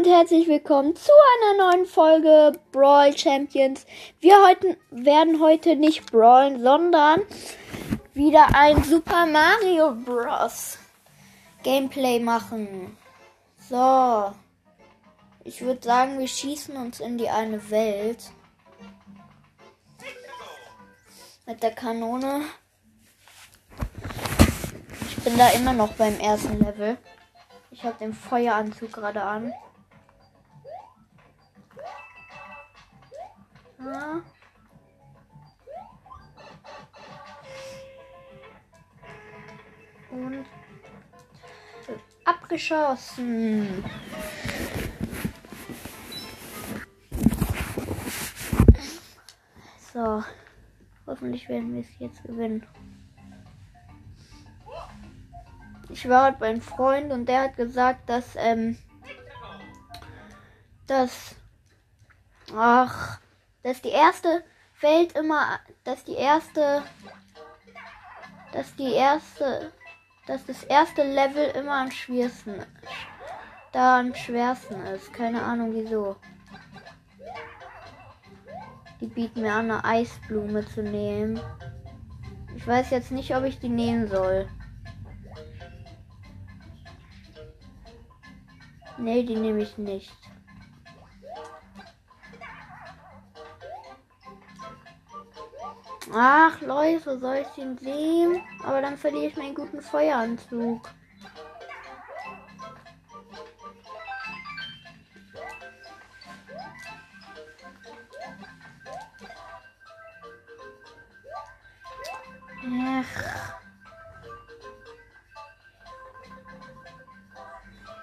und herzlich willkommen zu einer neuen Folge Brawl Champions. Wir heute, werden heute nicht brawlen, sondern wieder ein Super Mario Bros. Gameplay machen. So. Ich würde sagen, wir schießen uns in die eine Welt. Mit der Kanone. Ich bin da immer noch beim ersten Level. Ich habe den Feueranzug gerade an. Und abgeschossen. So. Hoffentlich werden wir es jetzt gewinnen. Ich war heute bei einem Freund und der hat gesagt, dass, ähm, dass, ach, dass die erste Welt immer, dass die erste, dass die erste, dass das erste Level immer am schwersten, da am schwersten ist. Keine Ahnung wieso. Die bieten mir an, eine Eisblume zu nehmen. Ich weiß jetzt nicht, ob ich die nehmen soll. Nee, die nehme ich nicht. Ach, Leute, soll ich den sehen? Aber dann verliere ich meinen guten Feueranzug. Ach.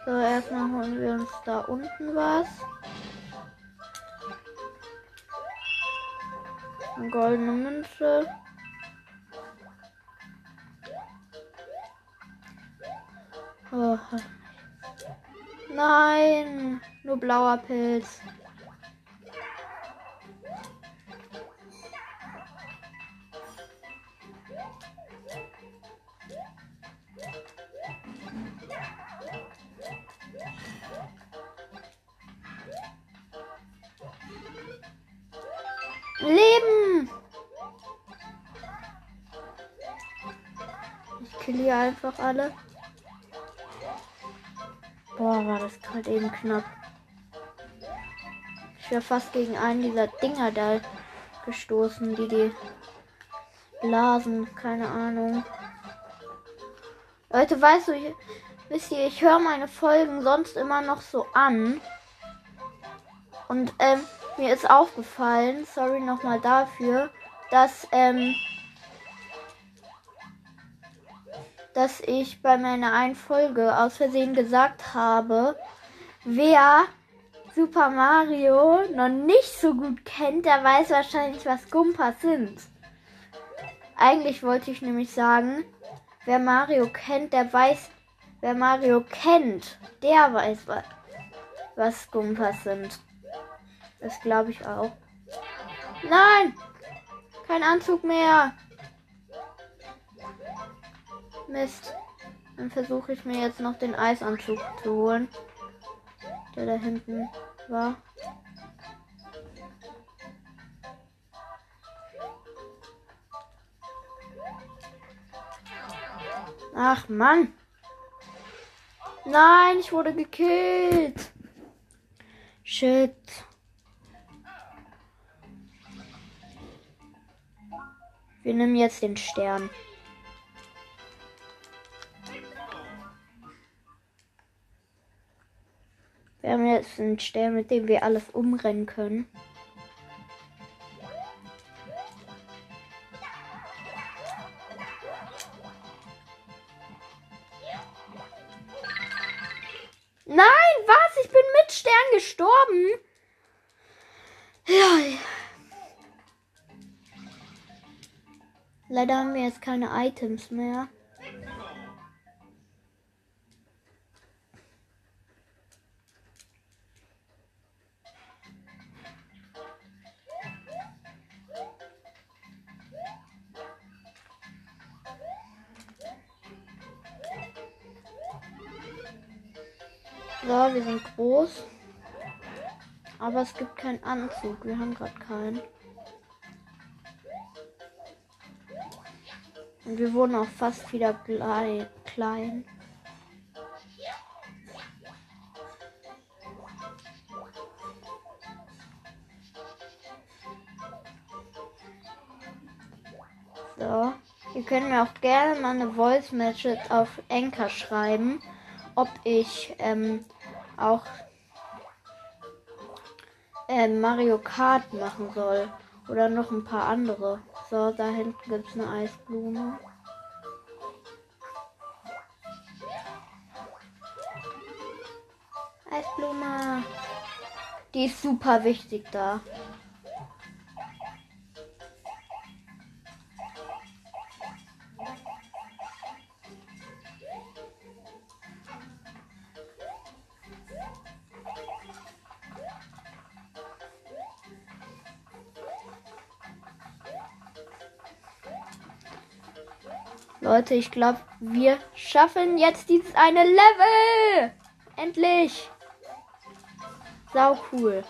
So, erstmal holen wir uns da unten was. Goldene Münze. Oh. Nein, nur blauer Pilz. Leben! Hier einfach alle. Boah, war das gerade eben knapp. Ich wäre fast gegen einen dieser Dinger da gestoßen, die die blasen. Keine Ahnung. Leute, weißt du, ich, wisst ihr, ich höre meine Folgen sonst immer noch so an. Und ähm, mir ist aufgefallen, sorry nochmal dafür, dass, ähm, dass ich bei meiner einen Folge aus Versehen gesagt habe, wer Super Mario noch nicht so gut kennt, der weiß wahrscheinlich, was Gumpas sind. Eigentlich wollte ich nämlich sagen, wer Mario kennt, der weiß, wer Mario kennt, der weiß, was Gumpas sind. Das glaube ich auch. Nein! Kein Anzug mehr. Mist. Dann versuche ich mir jetzt noch den Eisanzug zu holen. Der da hinten war. Ach Mann. Nein, ich wurde gekillt. Shit. Wir nehmen jetzt den Stern. Wir haben jetzt einen Stern, mit dem wir alles umrennen können. Nein, was? Ich bin mit Stern gestorben. Ja. Leider haben wir jetzt keine Items mehr. Keinen Anzug. Wir haben gerade keinen. Und wir wurden auch fast wieder klein. So. Ihr könnt mir auch gerne mal eine Voice Message auf Enker schreiben, ob ich ähm, auch äh, Mario Kart machen soll. Oder noch ein paar andere. So, da hinten gibt es eine Eisblume. Eisblume. Die ist super wichtig da. Leute, ich glaube, wir schaffen jetzt dieses eine Level. Endlich. Sau cool.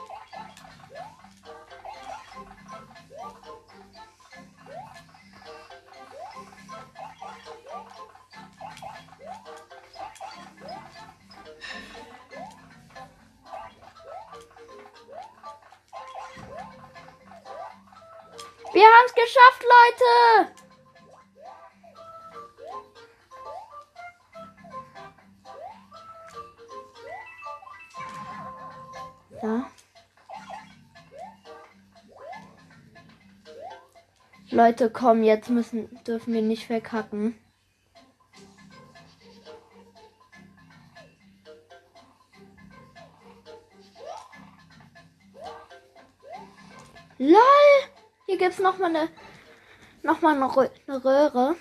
Wir haben es geschafft, Leute! Leute, komm, jetzt müssen, dürfen wir nicht verkacken. LOL! Hier gibt's noch mal eine noch mal eine, Rö eine Röhre.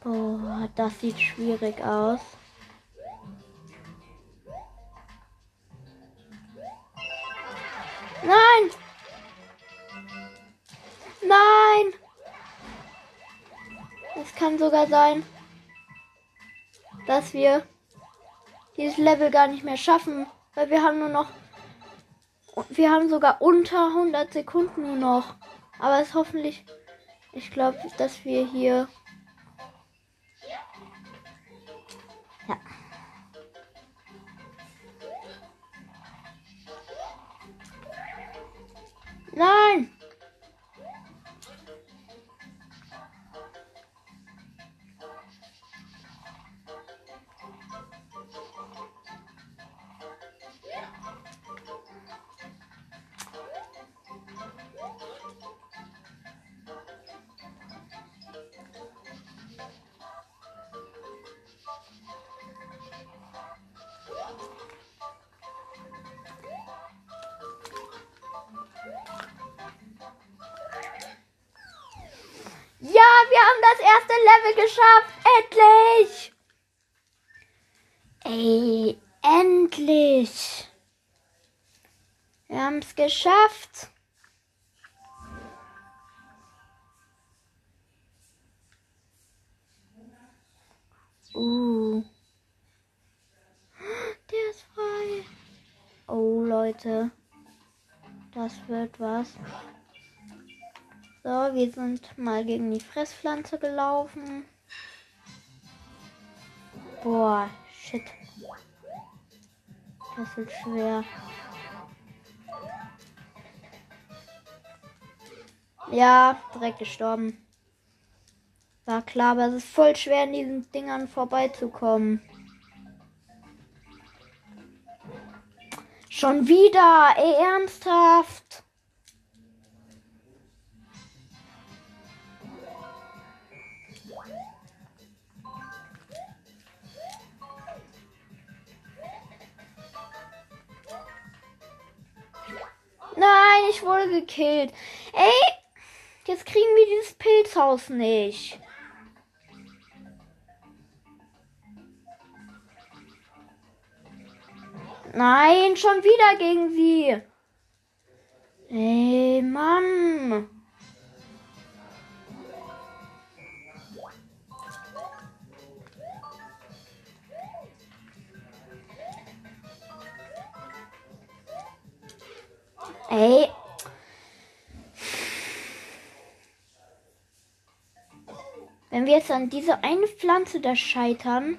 Boah, das sieht schwierig aus. Nein! Nein! Es kann sogar sein, dass wir dieses Level gar nicht mehr schaffen, weil wir haben nur noch wir haben sogar unter 100 Sekunden nur noch. Aber es hoffentlich ich glaube, dass wir hier ja. Nein! Das erste Level geschafft. Endlich. Ey, endlich. Wir haben es geschafft. Uh. Der ist frei. Oh, Leute. Das wird was. So, wir sind mal gegen die Fresspflanze gelaufen. Boah, shit. Das wird schwer. Ja, direkt gestorben. War klar, aber es ist voll schwer, in diesen Dingern vorbeizukommen. Schon wieder, ey, ernsthaft. Nein, ich wurde gekillt. Ey, jetzt kriegen wir dieses Pilzhaus nicht. Nein, schon wieder gegen sie. Ey, Mann. Ey. Wenn wir jetzt an diese eine Pflanze da scheitern.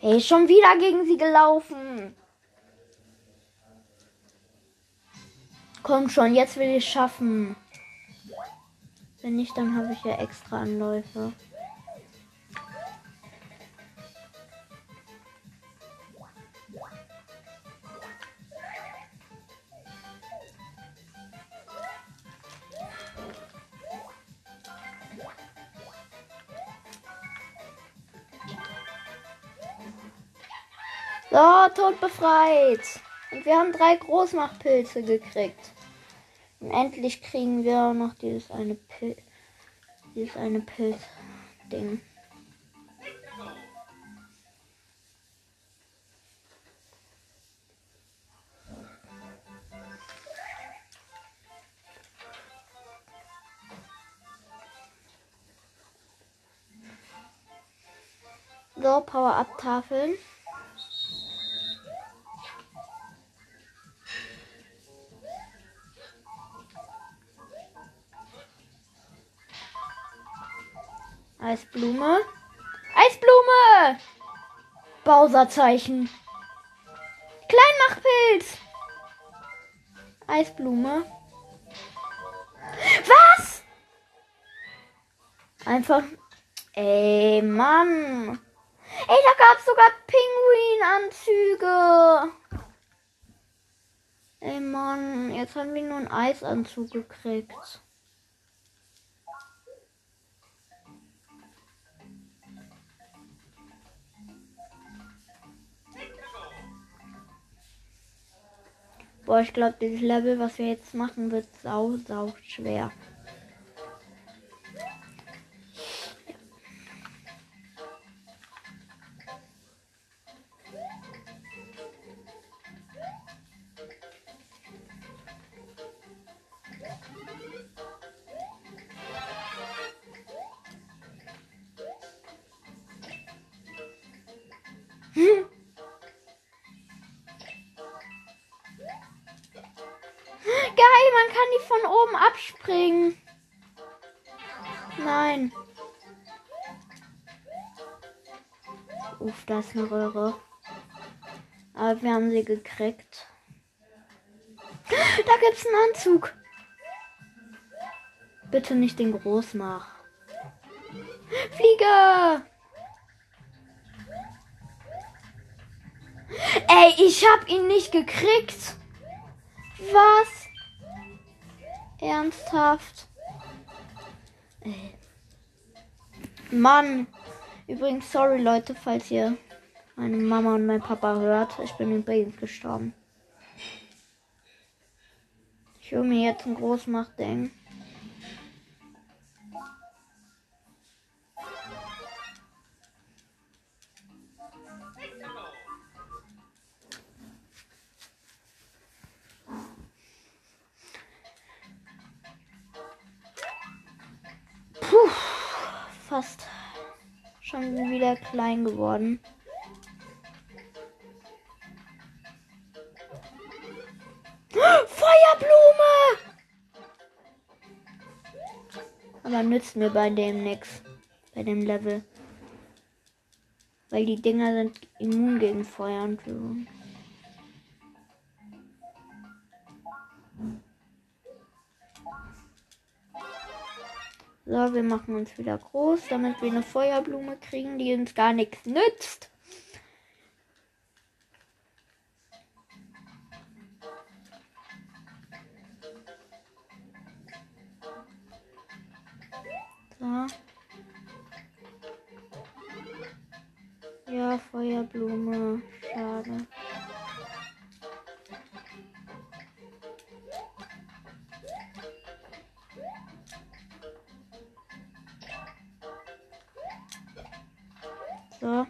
Ey, schon wieder gegen sie gelaufen. Komm schon, jetzt will ich schaffen. Wenn nicht, dann habe ich ja extra Anläufe. So, Tod befreit. Und wir haben drei Großmachtpilze gekriegt. Und endlich kriegen wir noch dieses eine Pilz. Dieses eine Pilz-Ding. So, Power-Up-Tafeln. Eisblume. Eisblume! Bowser-Zeichen. Kleinmachpilz. Eisblume. Was? Einfach. Ey, Mann. Ey, da gab's sogar Pinguinanzüge. Ey, Mann. Jetzt haben wir nur einen Eisanzug gekriegt. Boah, ich glaube, dieses Level, was wir jetzt machen, wird sau, sau schwer. Abspringen. Nein. Uff, da ist eine Röhre. Aber wir haben sie gekriegt. Da gibt's einen Anzug. Bitte nicht den Großmach. Flieger! Ey, ich hab ihn nicht gekriegt. Was? Ernsthaft? Ey. Mann. Übrigens, sorry Leute, falls ihr meine Mama und mein Papa hört. Ich bin übrigens gestorben. Ich will mir jetzt ein Großmachtding. Fast schon wieder klein geworden. Feuerblume! Aber nützt mir bei dem nichts. Bei dem Level. Weil die Dinger sind immun gegen Feuer und Blumen. So, wir machen uns wieder groß, damit wir eine Feuerblume kriegen, die uns gar nichts nützt. So. Ja, Feuerblume. Schade. So.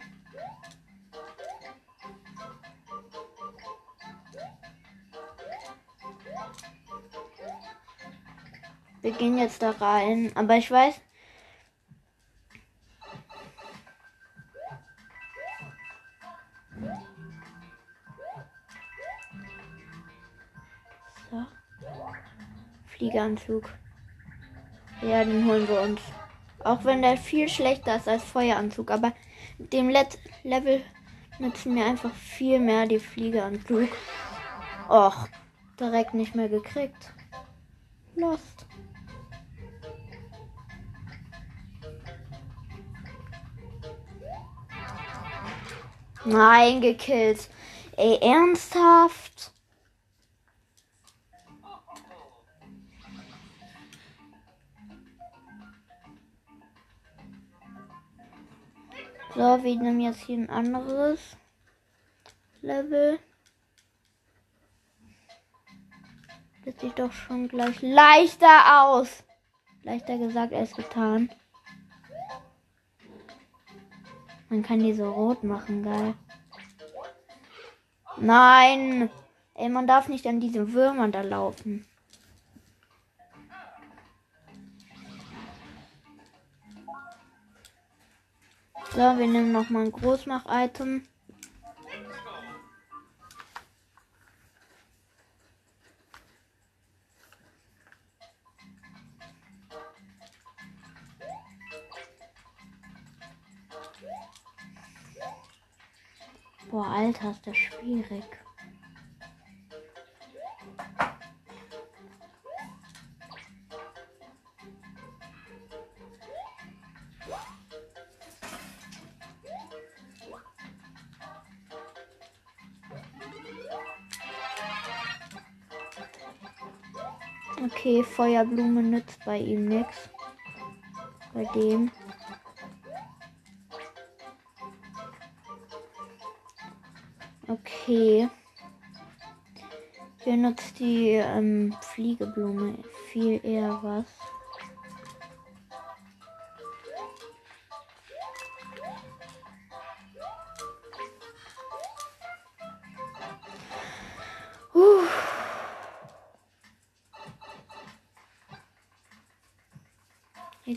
Wir gehen jetzt da rein. Aber ich weiß. So. Fliegeranzug. Ja, den holen wir uns. Auch wenn der viel schlechter ist als Feueranzug. Aber dem Let Level nützen mir einfach viel mehr die Fliegeranzug. Och, direkt nicht mehr gekriegt. Lost. Nein, gekillt. Ey, ernsthaft? So, wir nehmen jetzt hier ein anderes Level. Das sieht doch schon gleich leichter aus. Leichter gesagt als getan. Man kann die so rot machen, geil. Nein! Ey, man darf nicht an diese Würmern da laufen. So, wir nehmen noch mal ein Großmach-Item. Boah, Alter, ist das schwierig. Feuerblume nützt bei ihm nichts. Bei dem. Okay. Hier nutzt die ähm, Fliegeblume viel eher was.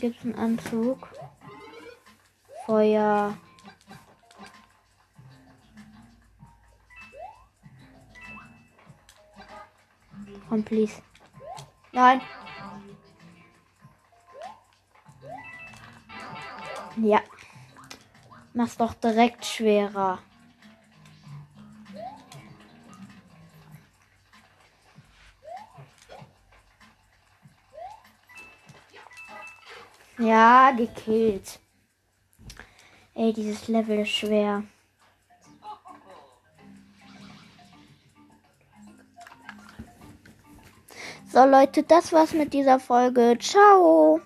Gibt es einen Anzug. Feuer. Komm, please. Nein. Ja. Mach's doch direkt schwerer. Ja, gekillt. Ey, dieses Level ist schwer. So Leute, das war's mit dieser Folge. Ciao.